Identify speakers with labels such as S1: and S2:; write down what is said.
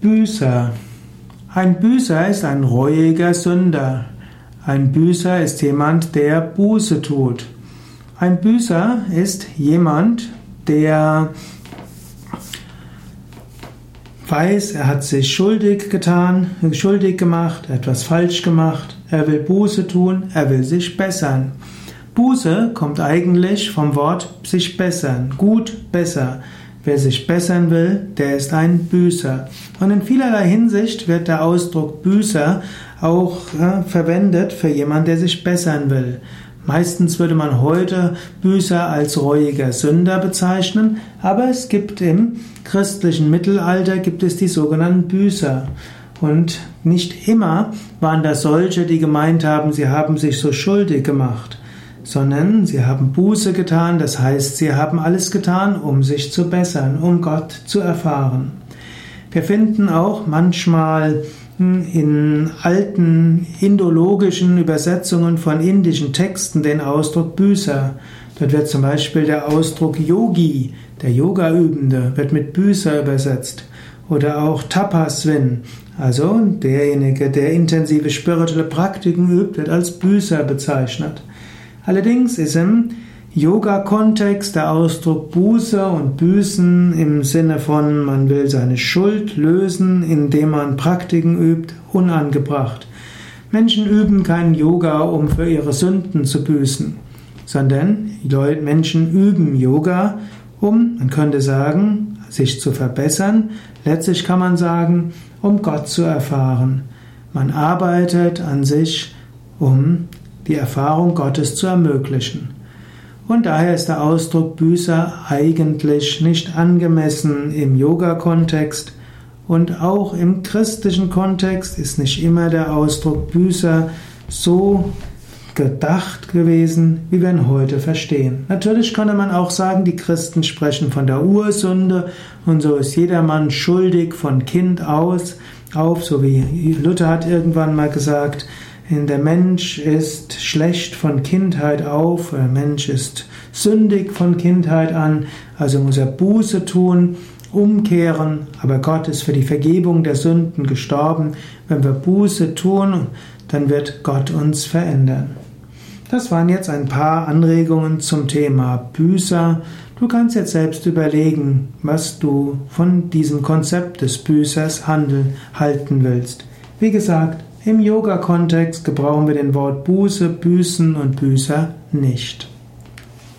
S1: Büßer. Ein Büßer ist ein reuiger Sünder. Ein Büßer ist jemand, der Buße tut. Ein Büßer ist jemand, der weiß, er hat sich schuldig getan, schuldig gemacht, etwas falsch gemacht, er will Buße tun, er will sich bessern. Buße kommt eigentlich vom Wort sich bessern, gut, besser. Wer sich bessern will, der ist ein Büßer. Und in vielerlei Hinsicht wird der Ausdruck Büßer auch äh, verwendet für jemanden, der sich bessern will. Meistens würde man heute Büßer als reuiger Sünder bezeichnen, aber es gibt im christlichen Mittelalter gibt es die sogenannten Büßer. Und nicht immer waren das solche, die gemeint haben, sie haben sich so schuldig gemacht sondern sie haben Buße getan, das heißt, sie haben alles getan, um sich zu bessern, um Gott zu erfahren. Wir finden auch manchmal hm, in alten indologischen Übersetzungen von indischen Texten den Ausdruck Büßer. Dort wird zum Beispiel der Ausdruck Yogi, der Yoga-Übende, wird mit Büßer übersetzt. Oder auch Tapasvin, also derjenige, der intensive spirituelle Praktiken übt, wird als Büßer bezeichnet. Allerdings ist im Yoga-Kontext der Ausdruck Buße und Büßen im Sinne von man will seine Schuld lösen, indem man Praktiken übt, unangebracht. Menschen üben keinen Yoga, um für ihre Sünden zu büßen, sondern Menschen üben Yoga, um, man könnte sagen, sich zu verbessern. Letztlich kann man sagen, um Gott zu erfahren. Man arbeitet an sich, um die Erfahrung Gottes zu ermöglichen. Und daher ist der Ausdruck Büßer eigentlich nicht angemessen im Yoga-Kontext und auch im christlichen Kontext ist nicht immer der Ausdruck Büßer so gedacht gewesen, wie wir ihn heute verstehen. Natürlich könnte man auch sagen, die Christen sprechen von der Ursünde und so ist jedermann schuldig von Kind aus auf, so wie Luther hat irgendwann mal gesagt, der Mensch ist schlecht von Kindheit auf, der Mensch ist sündig von Kindheit an, also muss er Buße tun, umkehren, aber Gott ist für die Vergebung der Sünden gestorben. Wenn wir Buße tun, dann wird Gott uns verändern. Das waren jetzt ein paar Anregungen zum Thema Büßer. Du kannst jetzt selbst überlegen, was du von diesem Konzept des Büßers handeln, halten willst. Wie gesagt, im Yoga-Kontext gebrauchen wir den Wort Buße, Büßen und Büßer nicht.